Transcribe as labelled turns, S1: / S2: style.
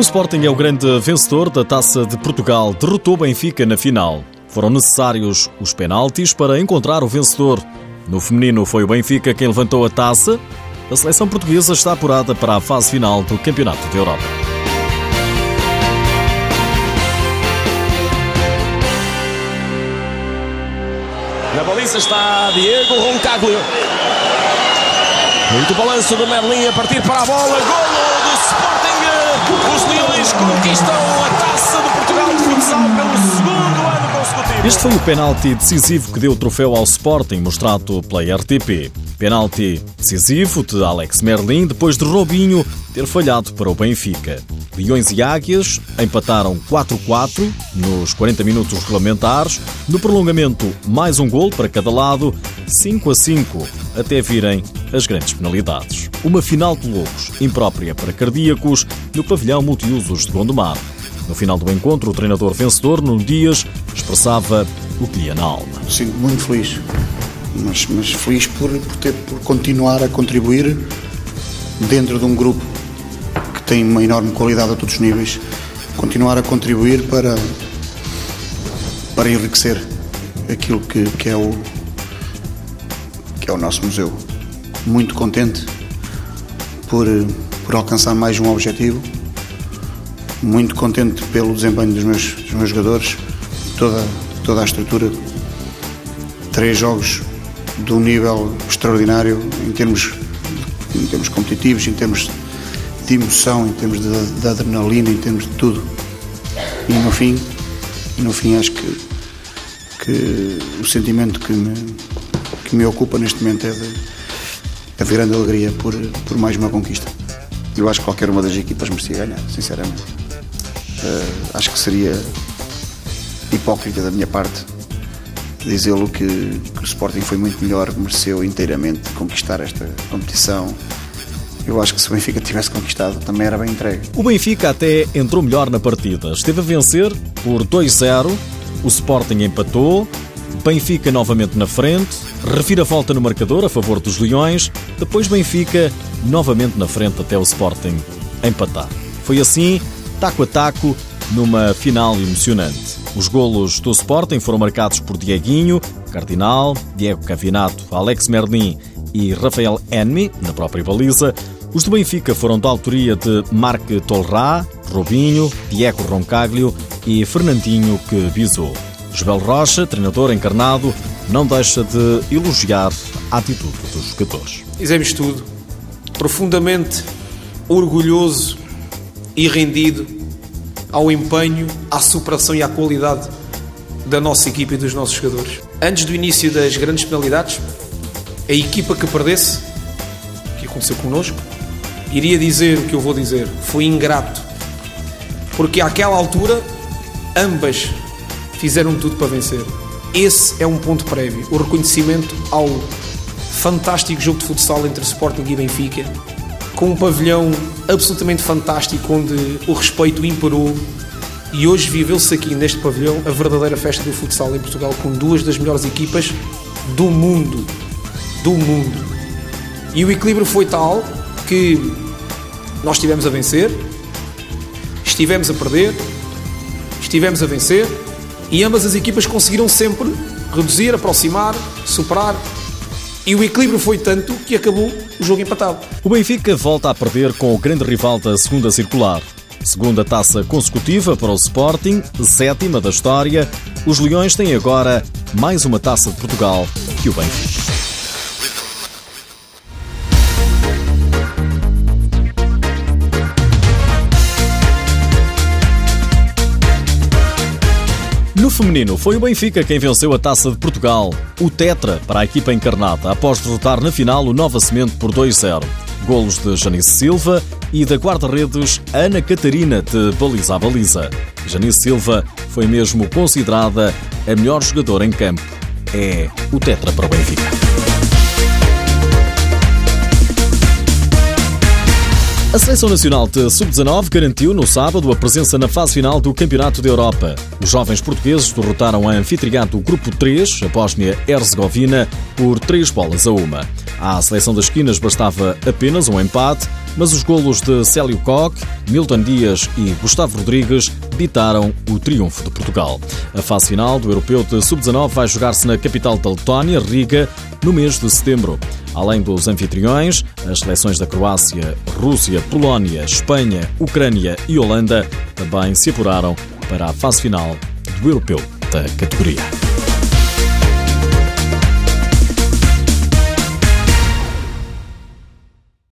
S1: O Sporting é o grande vencedor da Taça de Portugal. Derrotou Benfica na final. Foram necessários os penaltis para encontrar o vencedor. No feminino foi o Benfica quem levantou a taça. A seleção portuguesa está apurada para a fase final do Campeonato da Europa.
S2: Na baliza está Diego Roncaglio. Muito balanço do Merlin a partir para a bola. Golo do Sporting. Conquistam a taça de Portugal de futsal pelo segundo ano consecutivo.
S1: Este foi o penalti decisivo que deu o troféu ao Sporting, mostrado pela RTP. Penalti decisivo de Alex Merlin depois de Robinho ter falhado para o Benfica. Leões e Águias empataram 4-4 nos 40 minutos regulamentares. No prolongamento, mais um gol para cada lado, 5 a 5, até virem as grandes penalidades. Uma final de loucos, imprópria para cardíacos, no pavilhão multiusos de Gondomar. No final do encontro, o treinador vencedor, Nuno Dias, expressava o que ia na alma.
S3: Sinto muito feliz, mas, mas feliz por, por, ter, por continuar a contribuir dentro de um grupo que tem uma enorme qualidade a todos os níveis, continuar a contribuir para, para enriquecer aquilo que, que, é o, que é o nosso museu. Muito contente por, por alcançar mais um objetivo, muito contente pelo desempenho dos meus, dos meus jogadores, toda, toda a estrutura. Três jogos de um nível extraordinário em termos, em termos competitivos, em termos de emoção, em termos de, de adrenalina, em termos de tudo. E no fim, no fim acho que, que o sentimento que me, que me ocupa neste momento é de, a grande alegria por, por mais uma conquista. Eu acho que qualquer uma das equipas merecia ganhar, sinceramente. Uh, acho que seria hipócrita da minha parte dizê-lo que, que, o Sporting foi muito melhor, mereceu inteiramente conquistar esta competição. Eu acho que se o Benfica tivesse conquistado também era bem entregue.
S1: O Benfica até entrou melhor na partida. Esteve a vencer por 2-0. O Sporting empatou. Benfica novamente na frente. Revira volta no marcador a favor dos Leões. Depois Benfica novamente na frente até o Sporting empatar. Foi assim, taco a taco, numa final emocionante. Os golos do Sporting foram marcados por Dieguinho, Cardinal, Diego Cavinato, Alex Merlin e Rafael Enmi, na própria baliza. Os do Benfica foram da autoria de Marc Tolrá, Robinho, Diego Roncaglio e Fernandinho que bisou. Joel Rocha, treinador encarnado, não deixa de elogiar a atitude dos jogadores.
S4: Fizemos tudo, profundamente orgulhoso e rendido ao empenho, à superação e à qualidade da nossa equipa e dos nossos jogadores. Antes do início das grandes penalidades, a equipa que perdesse, que aconteceu connosco, iria dizer o que eu vou dizer: foi ingrato. Porque àquela altura, ambas fizeram tudo para vencer. Esse é um ponto prévio. O reconhecimento ao fantástico jogo de futsal entre Sporting e Benfica, com um pavilhão absolutamente fantástico onde o respeito imperou. E hoje viveu-se aqui neste pavilhão a verdadeira festa do futsal em Portugal com duas das melhores equipas do mundo. Do mundo. E o equilíbrio foi tal que nós estivemos a vencer, estivemos a perder, estivemos a vencer e ambas as equipas conseguiram sempre reduzir, aproximar, superar. E o equilíbrio foi tanto que acabou o jogo empatado.
S1: O Benfica volta a perder com o grande rival da segunda circular. Segunda taça consecutiva para o Sporting, sétima da história. Os Leões têm agora mais uma taça de Portugal que o Benfica. No feminino, foi o Benfica quem venceu a Taça de Portugal, o Tetra, para a equipa encarnada, após derrotar na final o Nova Semente por 2-0. Golos de Janice Silva e da guarda-redes Ana Catarina de baliza a baliza. Janice Silva foi mesmo considerada a melhor jogadora em campo. É o Tetra para o Benfica. A Seleção Nacional de Sub-19 garantiu no sábado a presença na fase final do Campeonato da Europa. Os jovens portugueses derrotaram a anfitriã do Grupo 3, a Bósnia-Herzegovina, por 3 bolas a uma. À Seleção das Esquinas bastava apenas um empate, mas os golos de Célio Koch, Milton Dias e Gustavo Rodrigues ditaram o triunfo de Portugal. A fase final do Europeu de Sub-19 vai jogar-se na capital da Letónia, Riga, no mês de setembro. Além dos anfitriões, as seleções da Croácia, Rússia, Polónia, Espanha, Ucrânia e Holanda também se apuraram para a fase final do Europeu da categoria.